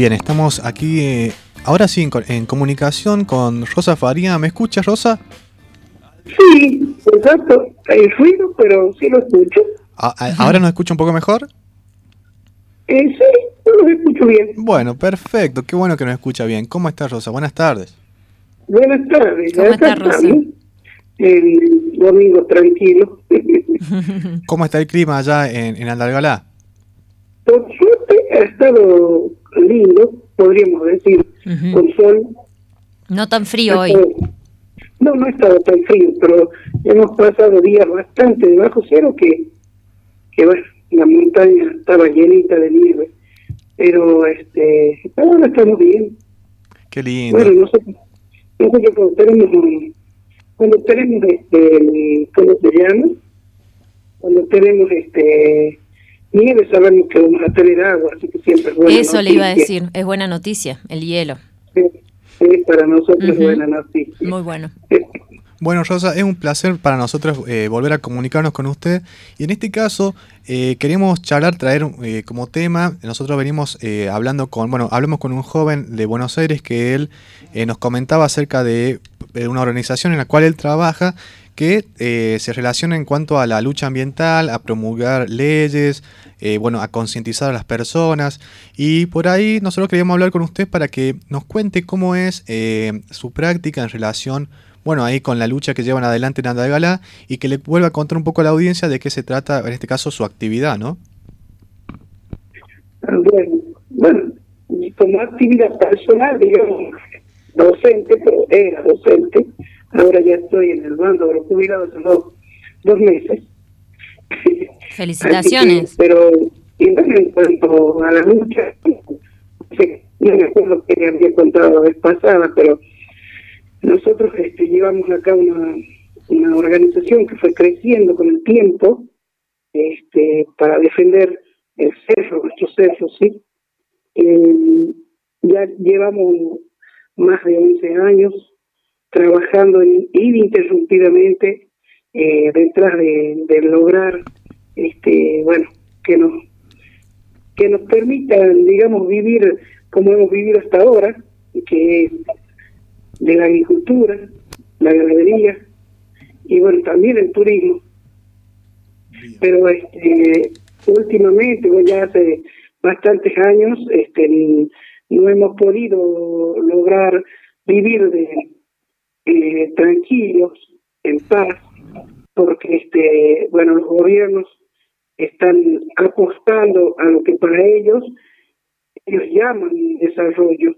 Bien, estamos aquí eh, ahora sí en, comunicación con Rosa Faría. ¿Me escuchas, Rosa? Sí, exacto. Hay ruido, pero sí lo escucho. Ah, ah, ¿Ahora nos escucha un poco mejor? Eh, sí, lo escucho bien. Bueno, perfecto. Qué bueno que nos escucha bien. ¿Cómo estás, Rosa? Buenas tardes. Buenas tardes. ¿Cómo estás, Rosa? El domingo tranquilo. ¿Cómo está el clima allá en, en Andalgalá? Por suerte ha estado lindo, podríamos decir, con sol. No tan frío hoy. No, no ha estado tan frío, pero hemos pasado días bastante debajo cero que, que bueno, la montaña estaba llenita de nieve. Pero este ahora estamos bien. Qué lindo. Bueno, nosotros, nosotros cuando tenemos, cuando tenemos este, ¿cómo se llama? Cuando tenemos este nieve sabemos que vamos a tener agua, así que siempre es buena Eso le iba a decir, es buena noticia, el hielo. Sí, para nosotros es buena noticia. Muy bueno. Bueno, Rosa, es un placer para nosotros eh, volver a comunicarnos con usted. Y en este caso, eh, queremos charlar, traer eh, como tema, nosotros venimos hablando con, bueno, hablamos con un joven de Buenos Aires que él nos comentaba acerca de una organización en la cual él trabaja que eh, se relaciona en cuanto a la lucha ambiental, a promulgar leyes, eh, bueno, a concientizar a las personas. Y por ahí nosotros queríamos hablar con usted para que nos cuente cómo es eh, su práctica en relación, bueno, ahí con la lucha que llevan adelante en Andalgalá y que le vuelva a contar un poco a la audiencia de qué se trata, en este caso, su actividad, ¿no? Bueno, bueno como actividad personal, digamos, docente, pero era docente, Ahora ya estoy en el bando de los jubilados hace dos, dos meses. Felicitaciones. pero en cuanto a la lucha, no me acuerdo que había contado la vez pasada, pero nosotros este, llevamos acá una, una organización que fue creciendo con el tiempo este, para defender el cerro, nuestro cerro, ¿sí? Eh, ya llevamos más de 11 años trabajando ininterrumpidamente eh, detrás de, lograr este bueno que nos que nos permitan digamos vivir como hemos vivido hasta ahora que es de la agricultura la ganadería y bueno también el turismo. Pero este últimamente ya hace bastantes años este no hemos podido lograr vivir de eh, tranquilos, en paz, porque este, bueno, los gobiernos están apostando a lo que para ellos ellos llaman desarrollo,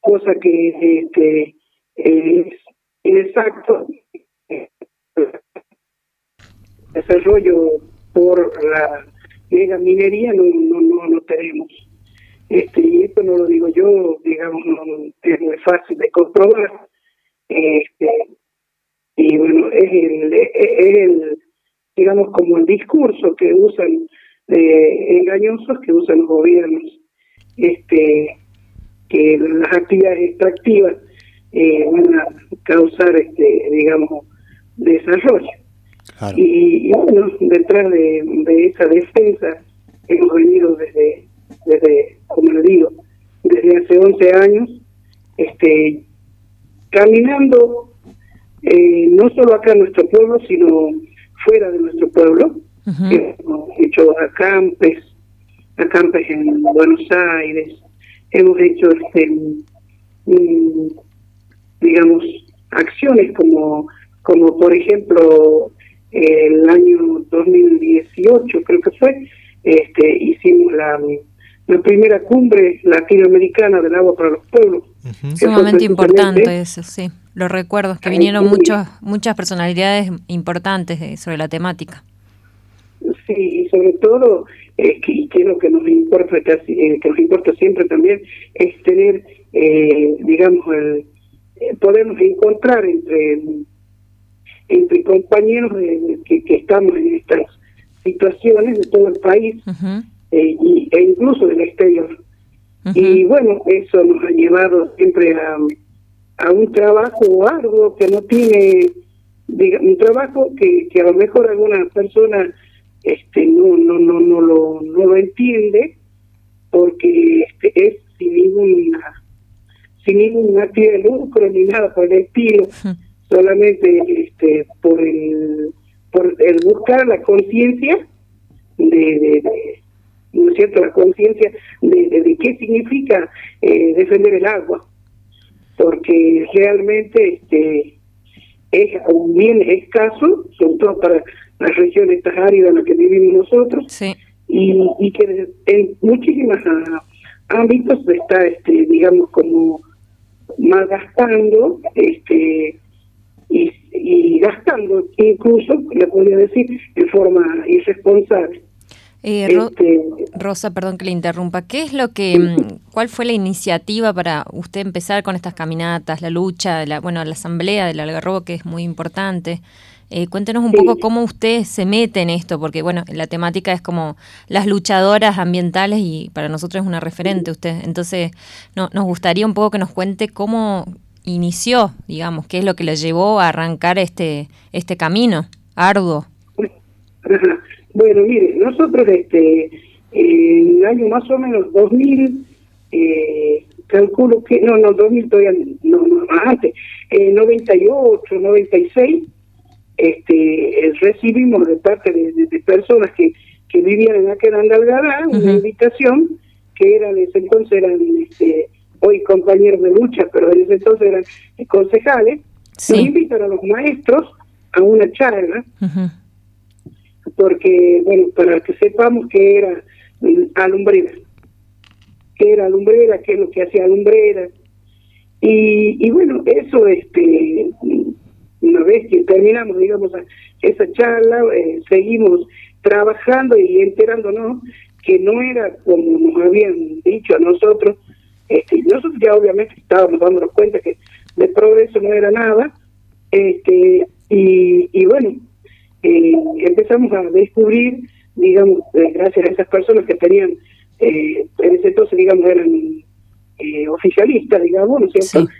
cosa que este, es inexacto. Desarrollo por la mega minería no, no, no, no tenemos. Este, y esto no lo digo yo, digamos, es muy fácil de comprobar este, y bueno, es el, es el, digamos, como el discurso que usan, eh, engañosos que usan los gobiernos, este, que las actividades extractivas eh, van a causar, este, digamos, desarrollo. Y, bueno, detrás de, de esa defensa hemos venido desde, desde, como le digo, desde hace 11 años, este caminando eh, no solo acá en nuestro pueblo, sino fuera de nuestro pueblo. Hemos hecho acampes, acampes en Buenos Aires, hemos hecho, este, mm, digamos, acciones como, como por ejemplo, el año 2018 creo que fue, este, hicimos la la primera cumbre latinoamericana del agua para los pueblos. Sumamente importante eso, sí. Los recuerdos que vinieron muchos, muchas personalidades importantes sobre la temática. Sí, y sobre todo, eh, que, que, lo que nos importa casi, eh, que nos importa siempre también es tener, eh, digamos, el eh, podernos encontrar entre entre compañeros que, que estamos en estas situaciones de todo el país. Eh, y, e incluso del exterior. Y bueno, eso nos ha llevado siempre a, a un trabajo arduo que no tiene, un trabajo que, que a lo mejor alguna persona este, no, no, no, no, lo, no lo entiende, porque este, es sin ninguna sin ningún actividad de lucro ni nada por el estilo, solamente este, por el por el buscar la conciencia de, de, ¿no es cierto?, la conciencia de, de, qué significa eh, defender el agua, porque realmente este es un bien escaso, sobre todo para las regiones estas áridas en las que vivimos nosotros, y, y que en muchísimas ámbitos está, este digamos, como malgastando este y, y gastando incluso, le podría decir, de forma irresponsable. Eh, este, Rosa, perdón que le interrumpa. ¿Qué es lo que, mm, cuál fue la iniciativa para usted empezar con estas caminatas, la lucha, la, bueno, la asamblea del Algarrobo que es muy importante? Eh, cuéntenos un poco cómo usted se mete en esto, porque bueno, la temática es como las luchadoras ambientales y para nosotros es una referente usted. Entonces, no, nos gustaría un poco que nos cuente cómo inició, digamos, qué es lo que le llevó a arrancar este, este camino arduo. Bueno, mire, nosotros este, en el año más o menos 2000, eh, calculo que, no, no, 2000 todavía, no, no antes, eh, 98, 96, este, recibimos de parte de, personas que, que vivían en aquel Andalgalá una invitación que eran, ese entonces eran este, hoy compañeros de lucha, pero en ese entonces eran concejales, nos invitan a los maestros a una charla, porque, bueno, para que sepamos que era alumbrera, que era alumbrera, qué es lo que hacía alumbrera, y, y bueno, eso, este una vez que terminamos, digamos, esa charla, eh, seguimos trabajando y enterándonos que no era como nos habían dicho a nosotros, este, nosotros ya obviamente estábamos dándonos cuenta que de progreso no era nada, este, y, y bueno, eh, empezamos a descubrir, digamos, eh, gracias a esas personas que tenían, eh, en ese entonces, digamos, eran oficialistas, digamos, ¿no es cierto?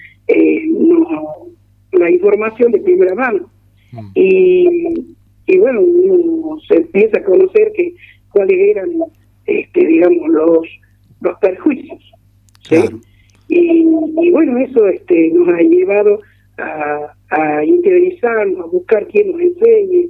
la información de primera mano. Mm. Y, y bueno, uno se empieza a conocer que cuáles eran, este, digamos, los, los perjuicios. Y, y, bueno, eso este, nos ha llevado a, a interiorizarnos, a buscar quién nos enseñe,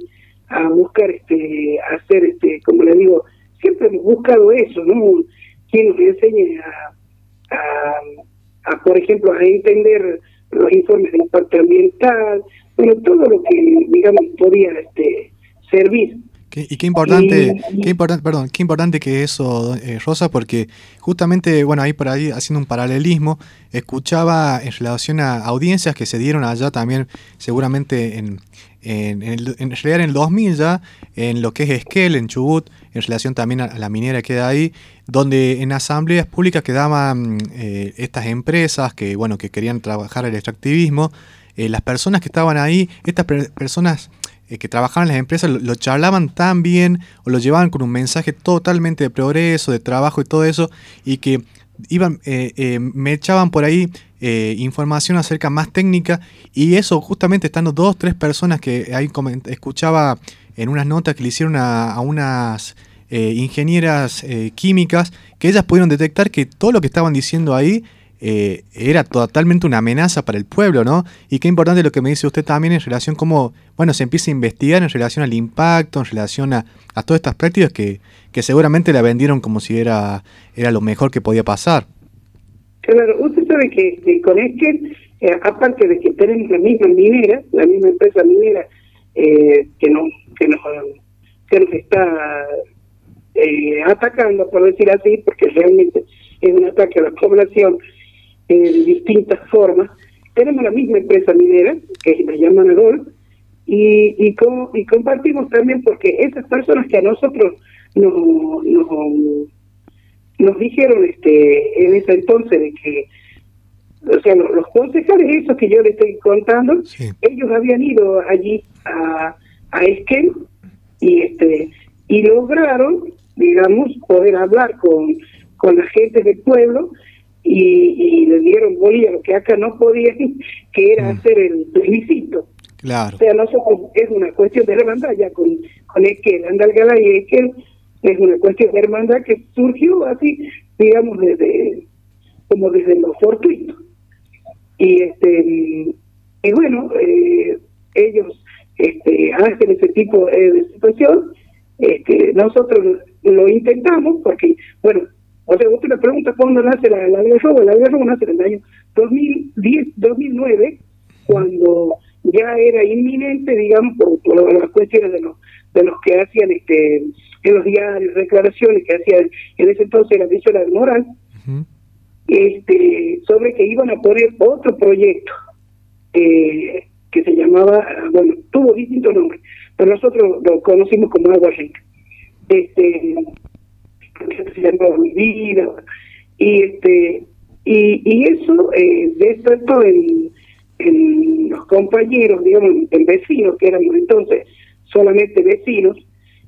a buscar este, hacer, este, como le digo, siempre hemos buscado eso, ¿no? Quien nos enseñe a, a, a, por ejemplo, a entender los informes de impacto ambiental, bueno, todo lo que, digamos, podía este, servir. Y qué importante, qué importante, perdón, qué importante que eso, eh, Rosa, porque justamente, bueno, ahí por ahí haciendo un paralelismo, escuchaba en relación a audiencias que se dieron allá también, seguramente en, en, en, el, en realidad en el 2000 ya, en lo que es Esquel, en Chubut, en relación también a la minera que da ahí, donde en asambleas públicas quedaban eh, estas empresas que, bueno, que querían trabajar el extractivismo, eh, las personas que estaban ahí, estas personas eh, que trabajaban en las empresas lo, charlaban tan bien o lo llevaban con un mensaje totalmente de progreso, de trabajo y todo eso, y que iban, me echaban por ahí información acerca más técnica y eso justamente estando dos, tres personas que ahí escuchaba en unas notas que le hicieron a, unas eh, ingenieras eh, químicas, que ellas pudieron detectar que todo lo que estaban diciendo ahí eh, era totalmente una amenaza para el pueblo, ¿no? Y qué importante lo que me dice usted también en relación cómo, bueno, se empieza a investigar en relación al impacto, en relación a, todas estas prácticas que, que seguramente la vendieron como si era, era lo mejor que podía pasar. Claro, usted sabe que, con este, aparte de que tenemos la misma minera, la misma empresa minera que nos que nos, que nos está eh, atacando, por decir así, porque realmente es un ataque a la población eh, de distintas formas. Tenemos la misma empresa minera, que la llaman Adol, y, y, y compartimos también porque esas personas que a nosotros nos, nos, dijeron este en ese entonces de que o sea, los, concejales, esos que yo les estoy contando, ellos habían ido allí a, a Esquel y este y lograron digamos poder hablar con con la gente del pueblo y, y le dieron bolilla lo que acá no podían que era mm. hacer el plebiscito claro o sea nosotros es una cuestión de hermandad ya con con Esquel Andalgalá y Esquel es una cuestión de hermandad que surgió así digamos desde como desde lo fortuito. Y este y bueno, eh, ellos este, hacen ese tipo de situación, este, nosotros lo intentamos porque, bueno, o sea, usted me pregunta cuándo nace la, la robo, la robo nace en el año 2010, 2009, cuando ya era inminente, digamos, por, las cuestiones de los, de los que hacían este en los diarios, declaraciones que hacían en ese entonces la de Moral, este, sobre que iban a poner otro proyecto eh, que se llamaba, bueno, tuvo distintos nombres, pero nosotros lo conocimos como Agua Rica. Este, y este y, y eso eh, despertó en, en los compañeros, digamos, en vecinos, que éramos entonces solamente vecinos,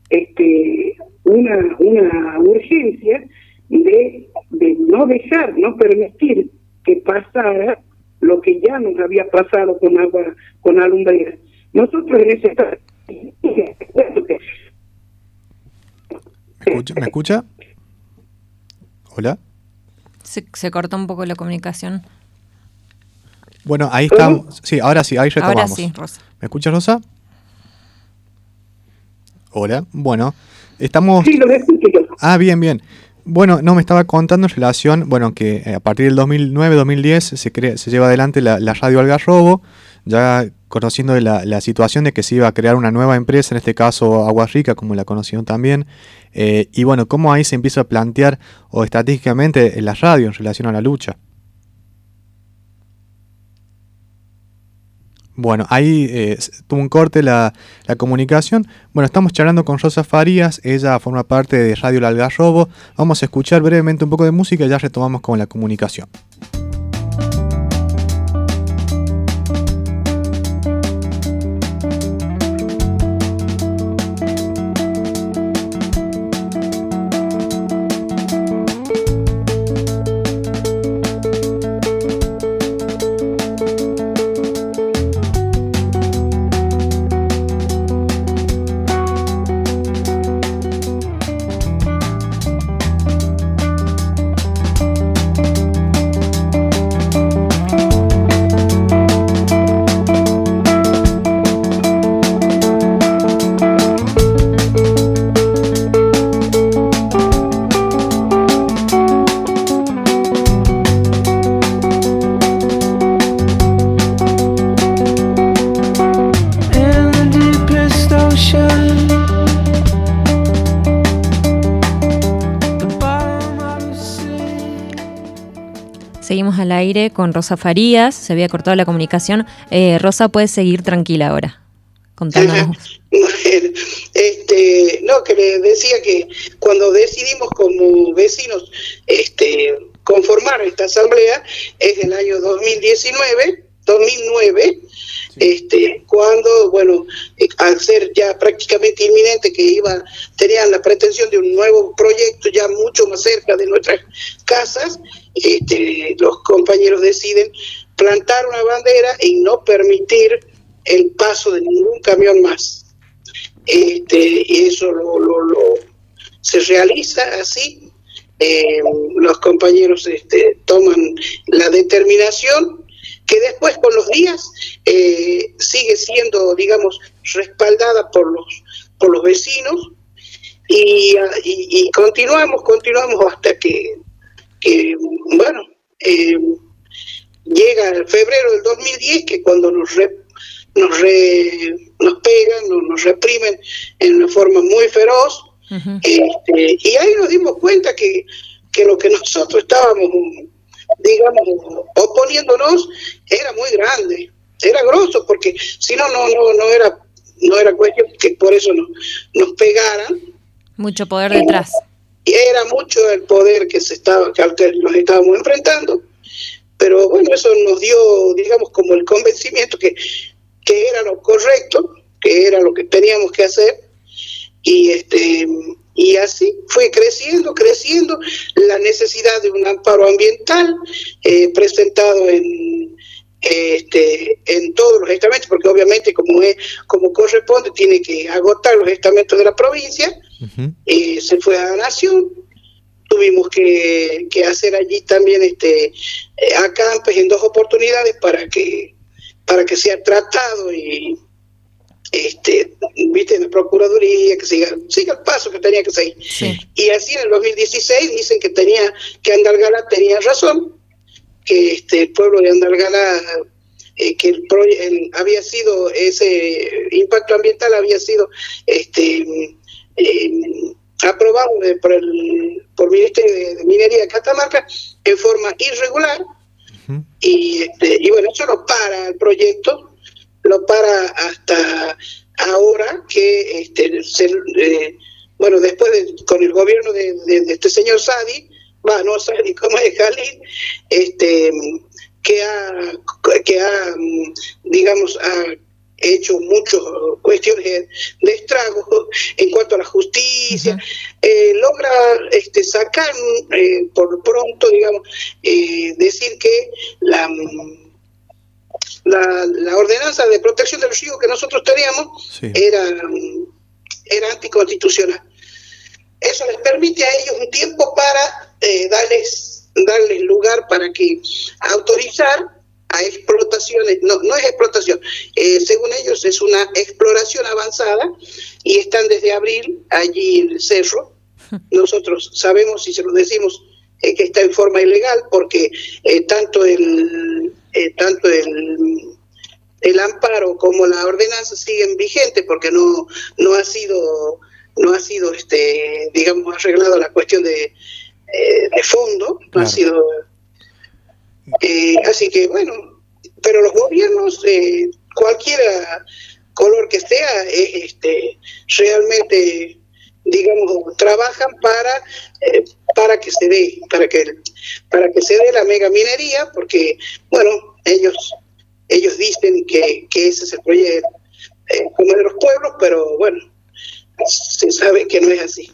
este una, una urgencia de, de no dejar, no permitir que pasara lo que ya nos había pasado con agua, con alumbrera. Nosotros en ese ¿Me escucha? ¿Me escucha? ¿Hola? Se, se cortó un poco la comunicación. Bueno, ahí estamos. Sí, ahora sí, ahí retomamos. Ahora sí, Rosa. ¿Me escucha, Rosa? Hola. Bueno, estamos... Sí, lo escucho Ah, bien, bien. Bueno, no, me estaba contando en relación, bueno, que eh, a partir del 2009-2010 se, se lleva adelante la, radio Algarrobo, ya conociendo la, la, situación de que se iba a crear una nueva empresa, en este caso Agua Rica, como la conocieron también, eh, y bueno, cómo ahí se empieza a plantear o estratégicamente la radio en relación a la lucha. Bueno, ahí eh, tuvo un corte la, la, comunicación. Bueno, estamos charlando con Rosa Farías, ella forma parte de Radio El Algarrobo. Vamos a escuchar brevemente un poco de música y ya retomamos con la comunicación. Con Rosa Farías, se había cortado la comunicación. Eh, Rosa, puede seguir tranquila ahora. Contándonos. este, no, que le decía que cuando decidimos como vecinos este, conformar esta asamblea es el año 2019, 2009, este, cuando, bueno, al ser ya prácticamente inminente que iba, tenían la pretensión de un nuevo proyecto ya mucho más cerca de nuestras casas, este, los compañeros deciden plantar una bandera y no permitir el paso de ningún camión más. Este, y eso lo, lo, se realiza así. Eh, los compañeros este, toman la determinación que después con los días eh, sigue siendo, digamos, respaldada por los, por los vecinos y, y continuamos, continuamos hasta que que, bueno, eh, llega el febrero del 2010, que cuando nos, nos, nos pegan, nos, nos, reprimen en una forma muy feroz, este, y ahí nos dimos cuenta que, que lo que nosotros estábamos, digamos, oponiéndonos era muy grande, era grosso, porque si no, no, no, no era no era cuestión que por eso nos, nos pegaran. Mucho poder detrás era mucho el poder que se estaba que al que nos estábamos enfrentando pero bueno eso nos dio digamos como el convencimiento que, que era lo correcto que era lo que teníamos que hacer y este y así fue creciendo creciendo la necesidad de un amparo ambiental eh, presentado en este, en todos los estamentos, porque obviamente como es, como corresponde, tiene que agotar los estamentos de la provincia, eh, se fue a la Nación, tuvimos que, hacer allí también este eh, acampes en dos oportunidades para que para que sea tratado y este viste en la procuraduría que siga siga el paso que tenía que seguir. Y así en el 2016 dicen que tenía que Andalgala tenía razón que este el pueblo de Andalgala eh, que el, había sido ese impacto ambiental había sido este eh, aprobado por el por Ministerio de, Minería de Catamarca en forma irregular. Y, este, y bueno, eso lo para el proyecto, lo para hasta ahora que este, eh, bueno, después con el gobierno de, este señor Sadi, va, no Sadi, como es Jalil, este, que ha, que ha digamos, ha hecho muchas cuestiones de estrago en cuanto a la justicia, eh, logra este, sacar eh, por pronto, digamos, eh, decir que la, la, ordenanza de protección del río que nosotros teníamos era, era anticonstitucional. Eso les permite a ellos un tiempo para darles, darles lugar para que autorizar a explotaciones, no, no es explotación, eh, según ellos es una exploración avanzada y están desde abril allí en el cerro. Nosotros sabemos y se lo decimos eh, que está en forma ilegal porque eh, tanto el tanto el, el amparo como la ordenanza siguen vigentes porque no no ha sido no ha sido este digamos arreglado la cuestión de, de fondo, no ha sido eh, así que bueno, pero los gobiernos, eh, cualquiera color que sea, este, realmente, digamos, trabajan para eh, para que se dé, para que para que se dé la mega minería, porque bueno, ellos ellos dicen que, que ese es el proyecto como de los pueblos, pero bueno, se sabe que no es así.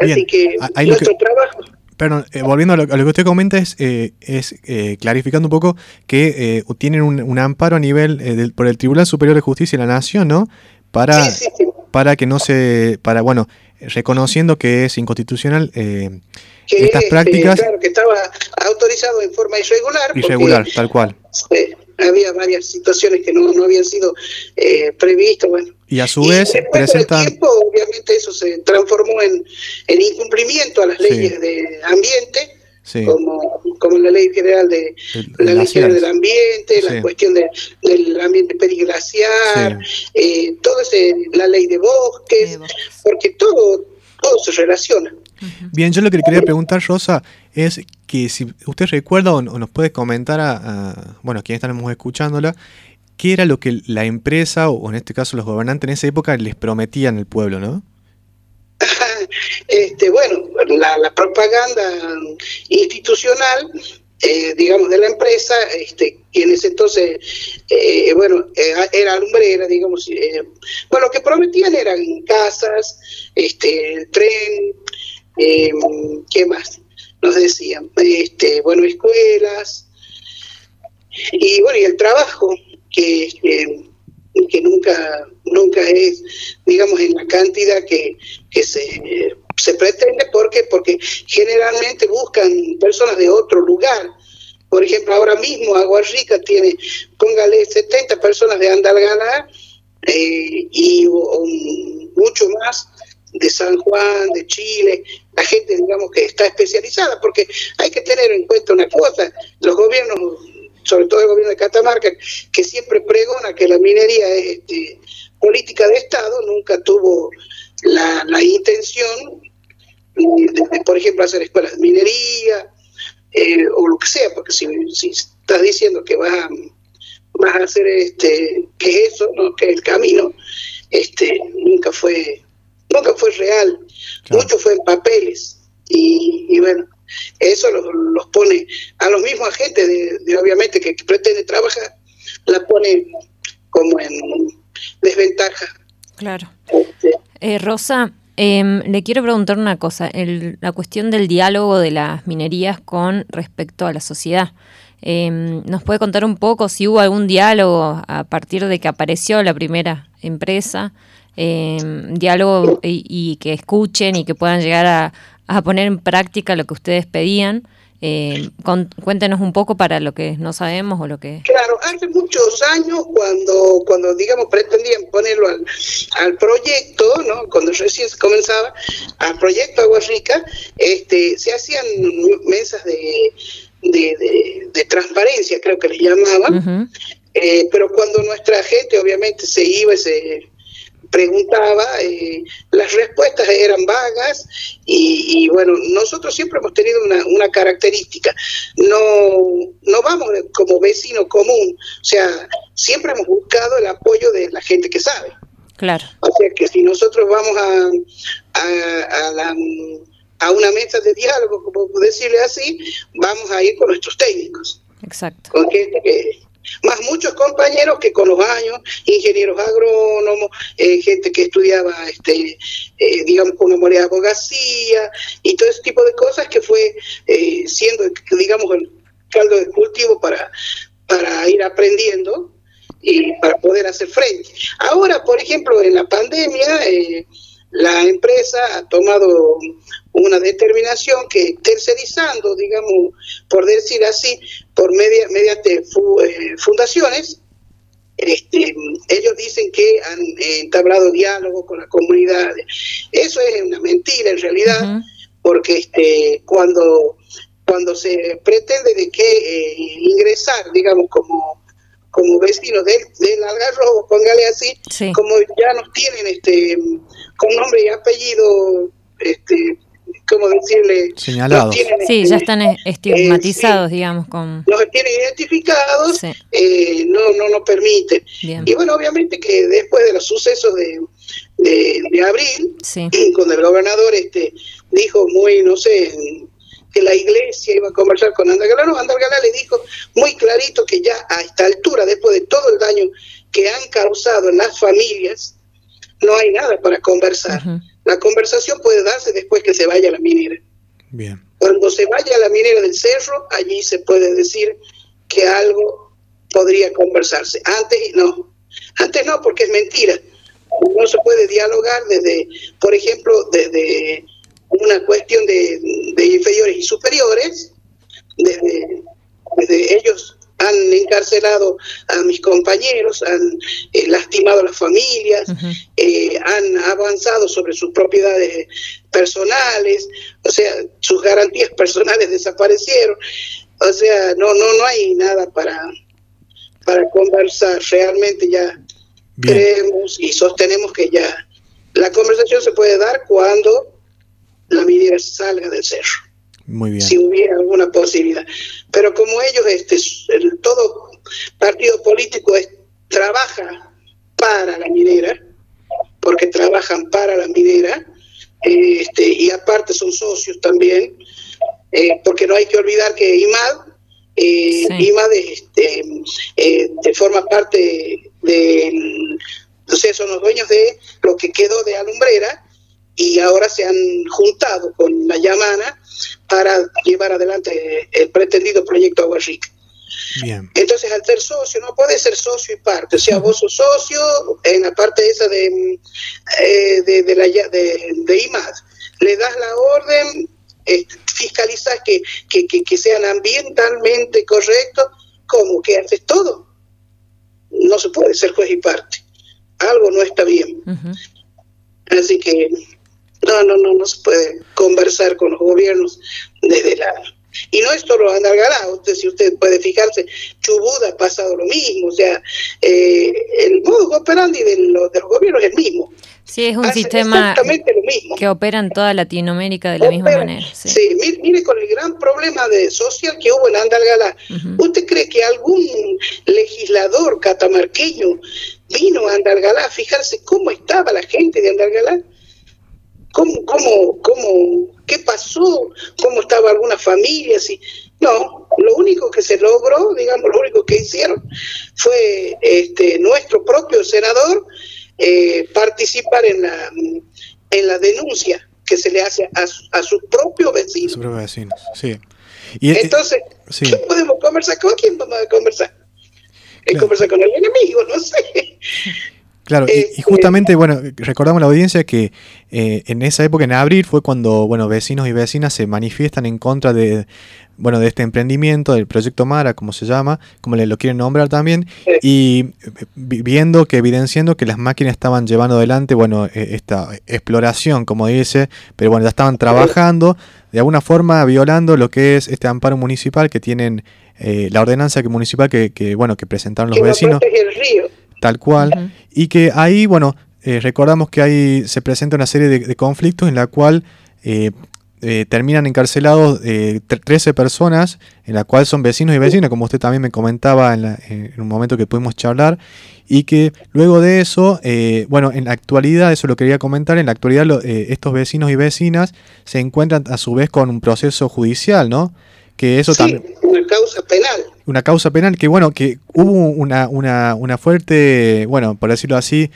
Así que nuestro trabajo Perdón, eh, volviendo a lo, que usted comenta, es, eh, es eh, clarificando un poco que tienen un, amparo a nivel por el Tribunal Superior de Justicia de la Nación, ¿no? Para, para que no se. para Bueno, reconociendo que es inconstitucional estas prácticas. Claro, que estaba autorizado en forma irregular. Irregular, tal cual había varias situaciones que no, no habían sido eh, previstas. Bueno. Y a su vez presentan... tiempo, obviamente eso se transformó en, en incumplimiento a las leyes de ambiente, como, como la ley general de la ley general del ambiente, la cuestión de, del ambiente periglaciar, eh, todo ese, la ley de bosques, porque todo, todo se relaciona. Bien, yo lo que le quería preguntar, Rosa, es que si usted recuerda o, nos puede comentar a, bueno, quienes estamos escuchándola, qué era lo que la empresa o en este caso los gobernantes en esa época les prometían al pueblo, ¿no? este, bueno, la, propaganda institucional eh, digamos, de la empresa, este, que en ese entonces, eh, bueno, eh, era alumbrera, digamos, bueno, lo que prometían eran casas, este, tren, ¿qué más? nos decían, este, bueno, escuelas, y bueno, y el trabajo, que, que, nunca, nunca es, digamos, en la cantidad que, que se, se pretende, ¿por qué? Porque generalmente buscan personas de otro lugar. Por ejemplo, ahora mismo Agua Rica tiene, póngale 70 personas de Andalgalá eh, y mucho más de San Juan, de Chile, la gente, digamos, que está especializada, porque hay que tener en cuenta una cosa, los gobiernos, sobre todo el gobierno de Catamarca, que siempre pregona que la minería es este, política de Estado, nunca tuvo la, intención de, por ejemplo, hacer escuelas de minería eh, o lo que sea, porque si, si estás diciendo que vas a, vas a hacer este, que eso, ¿no? que el camino, este, nunca fue nunca fue real, mucho fue en papeles. Y, bueno, eso los, pone a los mismos agentes, de, obviamente, que, pretende trabajar, la pone como en desventaja. Claro. Este, eh, Rosa, em, le quiero preguntar una cosa, la cuestión del diálogo de las minerías con respecto a la sociedad. Em, ¿Nos puede contar un poco si hubo algún diálogo a partir de que apareció la primera empresa? eh, diálogo y, que escuchen y que puedan llegar a poner en práctica lo que ustedes pedían. Eh, cuéntenos un poco para lo que no sabemos o lo que... Claro, hace muchos años cuando, cuando digamos, pretendían ponerlo al, al proyecto, ¿no? cuando recién se comenzaba, al proyecto Agua Rica, este, se hacían mesas de, de, transparencia, creo que le llamaban, eh, pero cuando nuestra gente obviamente se iba y se preguntaba, eh, las respuestas eran vagas y, bueno, nosotros siempre hemos tenido una, una característica, no, no vamos como vecino común, o sea, siempre hemos buscado el apoyo de la gente que sabe. Claro. O sea que si nosotros vamos a, a, a una mesa de diálogo, como decirle así, vamos a ir con nuestros técnicos. Exacto. Con gente que, más muchos compañeros que con los años, ingenieros agrónomos, eh, gente que estudiaba, este, eh, digamos, con memoria de abogacía y todo ese tipo de cosas que fue eh, siendo, digamos, el caldo de cultivo para, para ir aprendiendo y para poder hacer frente. Ahora, por ejemplo, en la pandemia, la empresa ha tomado una determinación que tercerizando, digamos, por decir así, por media, mediante eh, fundaciones, este, ellos dicen que han entablado diálogo con la comunidad. Eso es una mentira en realidad, porque este, cuando, cuando se pretende de que eh, ingresar, digamos, como como vecinos del, del Algarrobo, póngale así, como ya nos tienen este con nombre y apellido este ¿cómo decirle? Señalados. sí, ya este, están estigmatizados, digamos. con Los tienen identificados, eh, no, no nos permiten. Y bueno, obviamente que después de los sucesos de, de, abril, cuando el gobernador este dijo muy, no sé, que la iglesia iba a conversar con Andalgalá, no, Andalgalá le dijo muy clarito que ya a esta altura, después de todo el daño que han causado en las familias, no hay nada para conversar. La conversación puede darse después que se vaya la minera. Bien. Cuando se vaya la minera del cerro, allí se puede decir que algo podría conversarse. Antes no. Antes no, porque es mentira. No se puede dialogar desde, por ejemplo, desde una cuestión de, inferiores y superiores, desde, desde ellos han encarcelado a mis compañeros, han eh, lastimado a las familias, eh, han avanzado sobre sus propiedades personales, o sea, sus garantías personales desaparecieron, o sea, no, no, no hay nada para, para conversar, realmente ya creemos y sostenemos que ya la conversación se puede dar cuando la minera salga del cerro. Muy bien. Si hubiera alguna posibilidad. Pero como ellos, este, todo partido político es, trabaja para la minera, porque trabajan para la minera, este, y aparte son socios también, eh, porque no hay que olvidar que IMAD, eh, IMAD este, eh, forma parte de, o sea, son los dueños de lo que quedó de alumbrera, y ahora se han juntado con la Yamana para llevar adelante el pretendido proyecto Agua Rica. Bien. Entonces, al ser socio, no puede ser socio y parte. O sea, vos sos socio en la parte esa de, eh, de, la, de, de IMAD. Le das la orden, eh, fiscalizas que, que, que, sean ambientalmente correctos, como que haces todo. No se puede ser juez y parte. Algo no está bien. Así que no, no, no, no se puede conversar con los gobiernos desde la... Y no es solo Andalgalá, usted, si usted puede fijarse, Chubut ha pasado lo mismo, o sea, eh, el modo operandi de, los, de los gobiernos es el mismo. Sí, es un sistema que opera en toda Latinoamérica de la misma manera. Sí, mire, con el gran problema de social que hubo en Andalgalá, ¿usted cree que algún legislador catamarqueño vino a Andalgalá a fijarse cómo estaba la gente de Andalgalá? ¿Cómo, cómo, cómo, qué pasó? ¿Cómo estaba alguna familia? Si, no, lo único que se logró, digamos, lo único que hicieron fue este, nuestro propio senador eh, participar en la, en la denuncia que se le hace a, a sus propios vecinos. sus propios vecinos, sí. Y, Entonces, ¿qué podemos conversar? ¿Con quién vamos a conversar? conversar con el enemigo? No sé. Claro, y, Este, justamente, bueno, recordamos a la audiencia que eh, en esa época, en abril, fue cuando, bueno, vecinos y vecinas se manifiestan en contra de, bueno, de este emprendimiento, del proyecto Mara, como se llama, como le lo quieren nombrar también, y eh, vi- viendo que, evidenciando que las máquinas estaban llevando adelante, bueno, eh, esta exploración, como dice, pero bueno, ya estaban trabajando, de alguna forma violando lo que es este amparo municipal que tienen, eh, la ordenanza que municipal que, que, bueno, que presentaron los que no vecinos. protege el río. Tal cual. Y que ahí, bueno, eh, recordamos que ahí se presenta una serie de, de conflictos en la cual eh, eh, terminan encarcelados eh, tre- 13 personas, en la cual son vecinos y vecinas, como usted también me comentaba en, la- en un momento que pudimos charlar, y que luego de eso, eh, bueno, en la actualidad, eso lo quería comentar, en la actualidad lo- eh, estos vecinos y vecinas se encuentran a su vez con un proceso judicial, ¿no? Que eso Sí, también una causa penal. una causa penal que bueno que hubo una, una, una fuerte bueno por decirlo así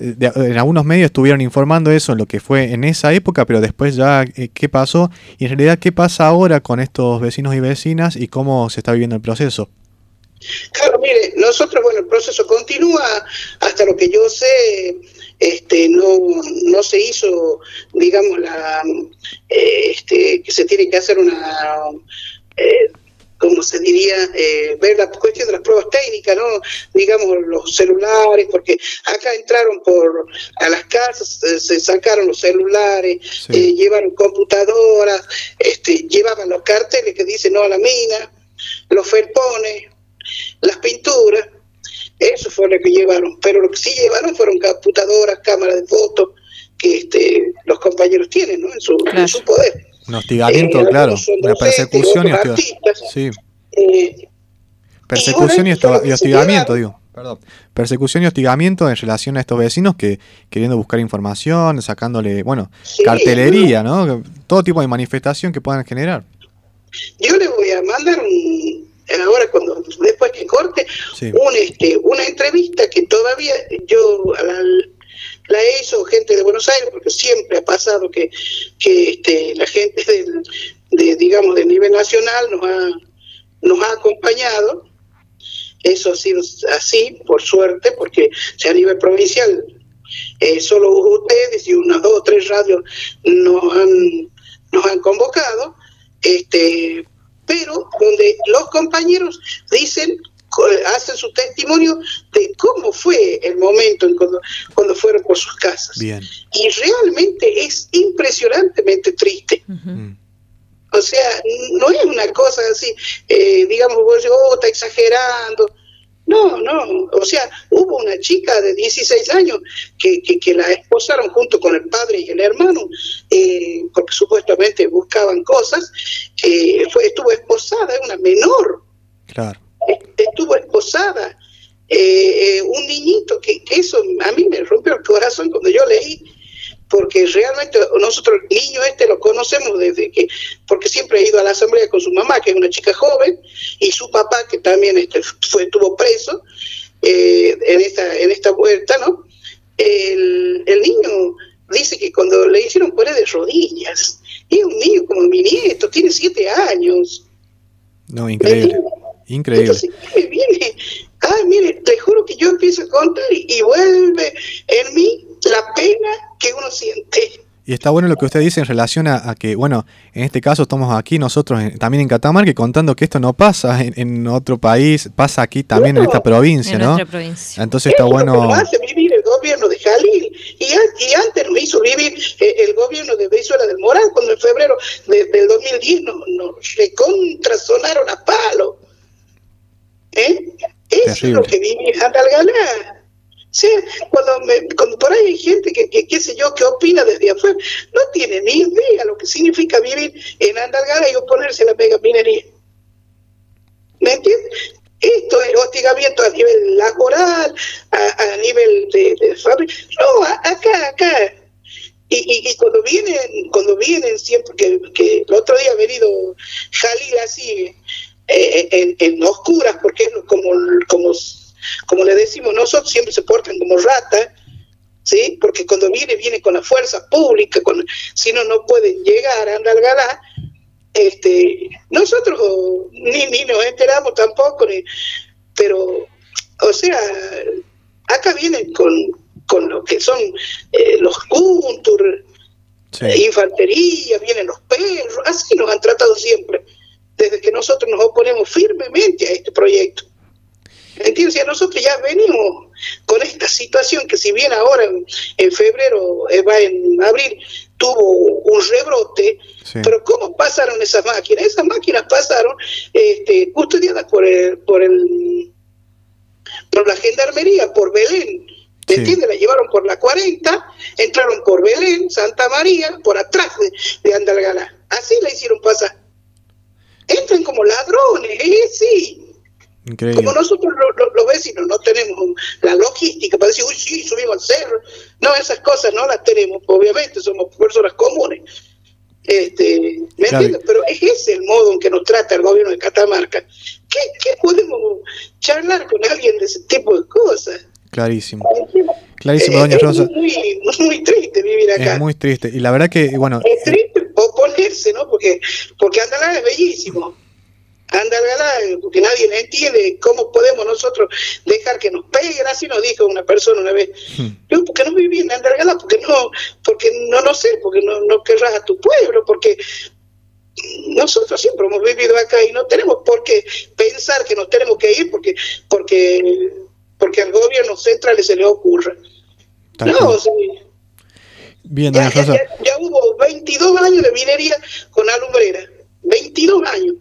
de- en algunos medios estuvieron informando eso lo que fue en esa época pero después ya eh, qué pasó y en realidad qué pasa ahora con estos vecinos y vecinas y cómo se está viviendo el proceso Claro, mire, nosotros, bueno, el proceso continúa. Hasta lo que yo sé, este, no, no se hizo, digamos, la, eh, este, que se tiene que hacer una, eh, como se diría, eh, ver la cuestión de las pruebas técnicas, ¿no? Digamos, los celulares, porque acá entraron por a las casas, se sacaron los celulares, Sí. eh, llevaron computadoras, este, llevaban los carteles que dicen no a la mina, los felpones, las pinturas, eso fue lo que llevaron, pero lo que sí llevaron fueron computadoras, cámaras de fotos que este, los compañeros tienen ¿no? en, su, en su poder. Un hostigamiento Eh, claro una persecución y otros hostiga- artistas. sí. Eh, persecución y, bueno, y hostigamiento digo perdón. Persecución y hostigamiento en relación a estos vecinos que queriendo buscar información sacándole bueno Sí, cartelería no todo tipo de manifestación que puedan generar. Yo le voy a mandar un, ahora cuando después que corte Sí. un este una entrevista que todavía yo la, la hizo gente de Buenos Aires porque siempre ha pasado que, que este, la gente del, de digamos del nivel nacional nos ha nos ha acompañado. Eso ha sido así por suerte porque si a nivel provincial eh, solo ustedes y unas dos o tres radios nos han nos han convocado este pero donde los compañeros dicen hacen su testimonio de cómo fue el momento en cuando, cuando fueron por sus casas bien y realmente es impresionantemente triste. Mm. o sea, no es una cosa así, eh, digamos, vos oh, está exagerando. No, no, o sea, hubo una chica de 16 años que, que, que la esposaron junto con el padre y el hermano, eh, porque supuestamente buscaban cosas, eh, fue, estuvo esposada, es una menor, claro estuvo esposada. Eh, eh, un niñito que, que eso a mí me rompió el corazón cuando yo leí porque realmente nosotros el niño este lo conocemos desde que porque siempre ha ido a la asamblea con su mamá que es una chica joven y su papá que también este, fue estuvo preso eh, en esta en esta vuelta no el, el niño dice que cuando le hicieron poner de rodillas es un niño como mi nieto tiene siete años. No increíble increíble entonces me viene, ay, mire, te juro que yo empiezo a contar y, y vuelve en mí la pena que uno siente. Y está bueno lo que usted dice en relación a, a que, bueno, en este caso estamos aquí nosotros en- también en Catamarca contando que esto no pasa en, en otro país, pasa aquí también en esta provincia, En ¿no? provincia. Entonces está es lo que bueno, nos hace vivir el gobierno de Jalil. Y, y antes nos hizo vivir eh, el gobierno de Venezuela del Moral, cuando en febrero de- del 2010 nos, nos recontrasonaron a palo. ¿Eh? Eso es lo que vive en Andalgalá. Sí, cuando, me- cuando por ahí hay gente que, que, qué sé yo, que opina desde afuera, no tiene ni idea lo que significa vivir en Andalgalá y oponerse a la mega minería. ¿Me entiendes? Esto es hostigamiento a nivel laboral, a, a nivel de, de fábrica. No, acá, acá. Y, y, y cuando vienen, cuando vienen siempre, que, que el otro día ha venido Jalil así, eh, en, en oscuras, porque es como, como, como le decimos nosotros, siempre se portan como ratas, ¿sí? Porque cuando viene, viene con la fuerza pública, con, si no, no pueden llegar a Andalgalá. Este, nosotros ni, ni nos enteramos tampoco, ni, pero, o sea, acá vienen con, con lo que son eh, los Kuntur, infantería, vienen los perros, así nos han tratado siempre, desde que nosotros nos oponemos firmemente a este proyecto. ¿Entiendes? Y nosotros ya venimos con esta situación que si bien ahora en, febrero, eh, va en abril, tuvo un rebrote, pero ¿cómo pasaron esas máquinas? Esas máquinas pasaron este, custodiadas por el, por el por la gendarmería, por Belén. ¿Me entiendes? La llevaron por la 40, entraron por Belén, Santa María, por atrás de, de Andalgalá. Así la hicieron pasar. Entran como ladrones, ¿eh? Sí. Como nosotros los vecinos no tenemos la logística para decir, uy, sí, subimos al cerro. No, esas cosas no las tenemos, obviamente, somos personas comunes. Este, ¿Me entiendes? Pero es ese el modo en que nos trata el gobierno de Catamarca. ¿Qué, qué podemos charlar con alguien de ese tipo de cosas? Clarísimo. Clarísimo, doña Rosa. Es muy, muy, triste vivir acá. Es muy triste. Y la verdad que, bueno... Es triste oponerse, ¿no? Porque, porque Andalá es bellísimo Andalgalá, porque nadie le entiende cómo podemos nosotros dejar que nos peguen, así nos dijo una persona una vez. Hmm. Yo, porque no viví en Andalgalá, porque no, porque no, no sé, porque no, no querrás a tu pueblo, porque nosotros siempre hemos vivido acá y no tenemos por qué pensar que nos tenemos que ir porque, porque, porque al gobierno central se le ocurra. no, Bien, ya, ya, ya, hubo 22 años de minería con alumbrera, 22 años.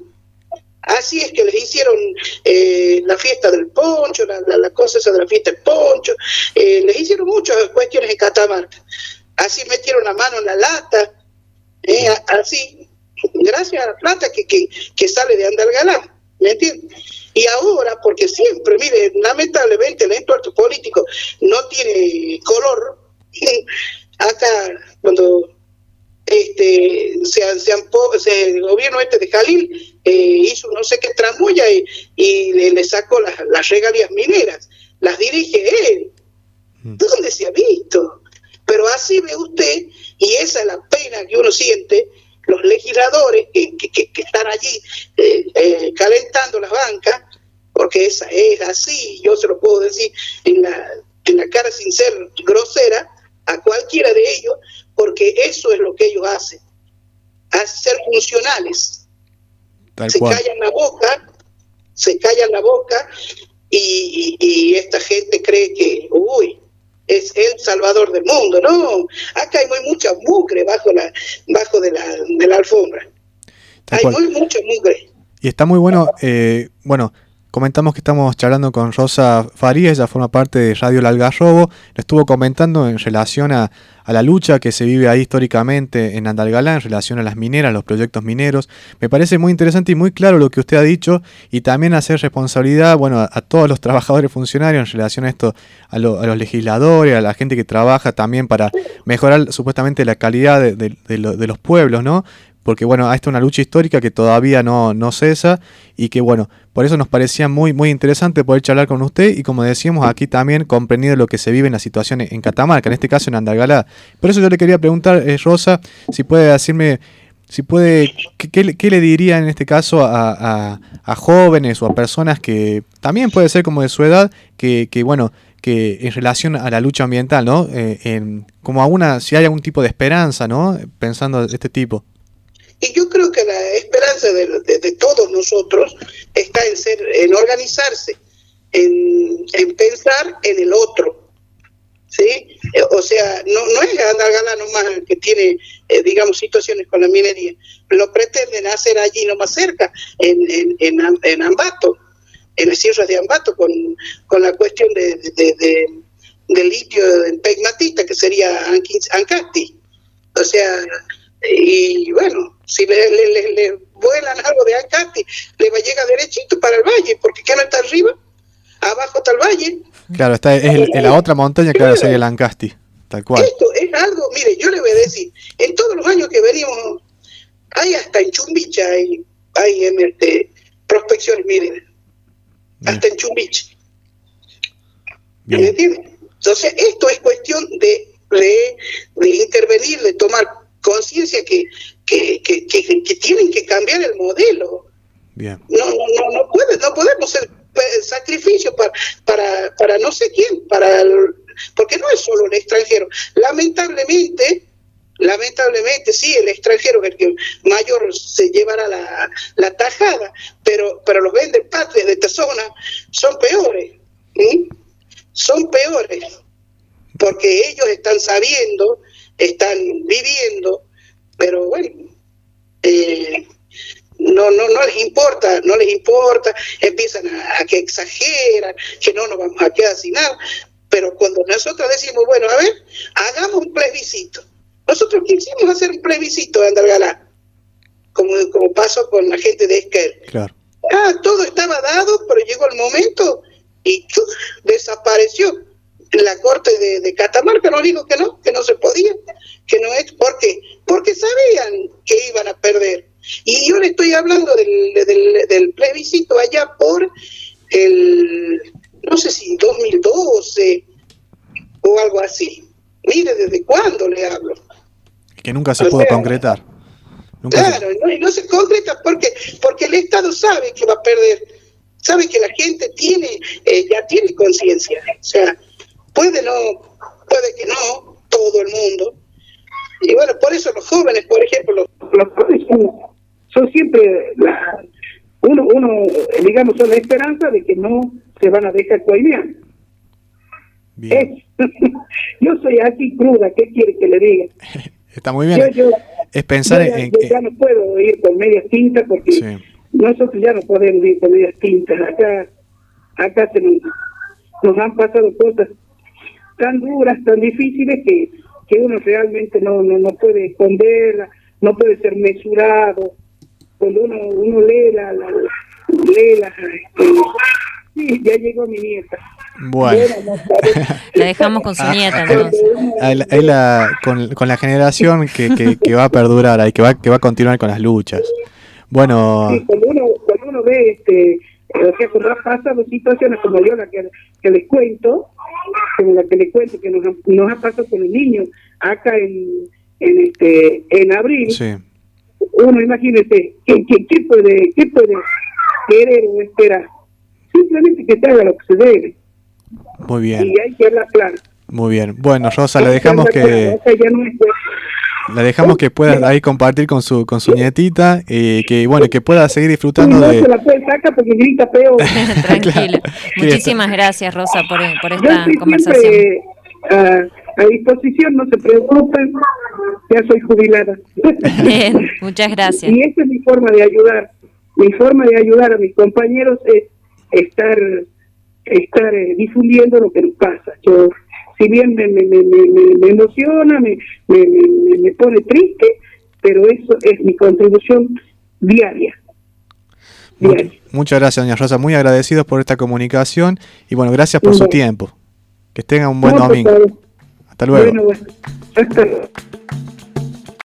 Así es que les hicieron eh, la fiesta del poncho, la, la, cosa esa de la fiesta del poncho, eh, les hicieron muchas cuestiones en Catamarca. Así metieron la mano en la lata, eh, así, gracias a la plata que, que, que sale de Andalgalá, ¿me entiendes? Y ahora, porque siempre, mire, lamentablemente el entuerto político no tiene color, acá cuando este, se, se, el gobierno este de Jalil eh, hizo no sé qué tramoya y, le, sacó las, regalías mineras, las dirige él. Mm. ¿Dónde se ha visto? Pero así ve usted, y esa es la pena que uno siente, los legisladores que, que, están allí eh, eh, calentando las bancas, porque esa es así, yo se lo puedo decir en la, en la cara sin ser grosera, a cualquiera de ellos, porque eso es lo que ellos hacen, hacer funcionales. se callan la boca, se callan la boca y, esta gente cree que, uy, es el salvador del mundo. No, acá hay muy mucha mugre bajo la, bajo de la, de la alfombra. hay muy mucha mugre. Y está muy bueno, eh, bueno, Comentamos que estamos charlando con Rosa Farías, ella forma parte de Radio Algarrobo. Nos estuvo comentando en relación a, la lucha que se vive ahí históricamente en Andalgalá, en relación a las mineras, los proyectos mineros. Me parece muy interesante y muy claro lo que usted ha dicho y también hacer responsabilidad bueno, a, todos los trabajadores funcionarios en relación a esto, a, los legisladores, a la gente que trabaja también para mejorar supuestamente la calidad de, de los pueblos, ¿no? Porque bueno, esta es una lucha histórica que todavía no, no cesa y que bueno, por eso nos parecía muy, muy interesante poder charlar con usted y como decíamos aquí también comprendido lo que se vive en la situación en Catamarca, en este caso en Andalgalá. Por eso yo le quería preguntar, eh, Rosa, si puede decirme, si puede, ¿qué, le diría en este caso a, jóvenes o a personas que también puede ser como de su edad, que, bueno, que en relación a la lucha ambiental, ¿no? Eh, como a si hay algún tipo de esperanza, ¿no? Pensando de este tipo. Y yo creo que la esperanza de, todos nosotros está en ser, en organizarse, en, pensar en el otro. ¿sí? Eh, o sea, no, no es Andalgalá nomás que tiene, eh, digamos, situaciones con la minería. Lo pretenden hacer allí nomás cerca, en, en, en, Ambato, en las sierras de Ambato, con, con la cuestión de, de, litio en pegmatita, que sería Ancasti. O sea, y bueno, si le, le, le, vuelan algo de Ancasti, le va a llegar derechito para el valle, porque ¿qué no está arriba? Abajo está el valle. Claro, está en, la otra montaña, claro, sería el Ancasti, tal cual. Esto es algo, mire, yo le voy a decir, en todos los años que venimos, hay hasta en Chumbicha, hay, hay este, prospecciones, miren, hasta en Chumbicha. ¿Me entiendes? Entonces, esto es cuestión de, de, de intervenir, de tomar conciencia que, que, que, que, tienen que cambiar el modelo. No, no, no, no, puede, no podemos ser sacrificio para, para, para no sé quién, para porque no es solo el extranjero. Lamentablemente, lamentablemente sí, el extranjero es el que mayor se llevará la, la tajada, pero, pero los vende patrias de esta zona son peores, son peores, porque ellos están sabiendo, están viviendo, pero bueno, eh, no, no, no les importa, no les importa, empiezan a, que exageran, que no nos vamos a quedar sin nada, pero cuando nosotros decimos, bueno, a ver, hagamos un plebiscito. Nosotros quisimos hacer un plebiscito de Andalgalá, como, como pasó con la gente de Esquel. Claro. Ah, todo estaba dado, pero llegó el momento y desapareció. La corte de, de, Catamarca nos dijo que no, que no se podía, que no es, ¿por qué? Porque sabían que iban a perder y yo le estoy hablando del, del, plebiscito allá por el, no sé si 2012 o algo así. Mire, ¿desde cuándo le hablo? Que nunca se pudo concretar. claro, No, y no se concreta porque, porque el Estado sabe que va a perder, sabe que la gente tiene, eh, ya tiene conciencia. O sea, puede no, puede que no, todo el mundo. Y bueno, por eso los jóvenes, por ejemplo, los, los jóvenes son siempre la, uno, uno, digamos, son la esperanza de que no se van a dejar coimear. yo soy así cruda, ¿qué quiere que le diga? Está muy bien. es pensar en... Yo ya no puedo ir con medias tintas porque nosotros ya no podemos ir con medias tintas. Acá, acá se nos, han pasado cosas tan duras, tan difíciles que, que uno realmente no, no, no puede esconderla, no puede ser mesurado cuando uno, uno lee la, la, lee la, este, sí, ya llegó mi nieta. Bueno, la dejamos con su ah, nieta. Ah, la, con, con, la generación que, que, que, va a perdurar ahí, que va, que va a continuar con las luchas. Bueno, sí, cuando, uno, cuando uno ve, este, o sea, cuando ha pasado situaciones como yo, la que, que les cuento, como la que les cuento, que nos, nos ha pasado con el niño acá en, en, este, en abril. Sí uno imagínese, ¿qué, qué, puede, ¿qué puede querer o esperar? Simplemente que se haga lo que se debe. Muy bien. Y hay que hablar claro. Muy bien. Bueno, Rosa, le dejamos que... La dejamos que pueda ahí compartir con su con su nietita y que bueno que pueda seguir disfrutando no de. Se la puede sacar porque grita peor. Tranquilo. Muchísimas gracias Rosa por, por esta conversación. Ah, a disposición, no se preocupen, ya soy jubilada. Bien, muchas gracias. Y esa es mi forma de ayudar. Mi forma de ayudar a mis compañeros es estar estar eh, difundiendo lo que nos pasa. Yo, si bien me, me, me, me emociona, me, me, pone triste, pero eso es mi contribución diaria. Muchas gracias, doña Rosa. Muy agradecidos por esta comunicación y bueno, gracias por su tiempo. Que tenga un buen domingo. Hasta luego. Bueno, bueno.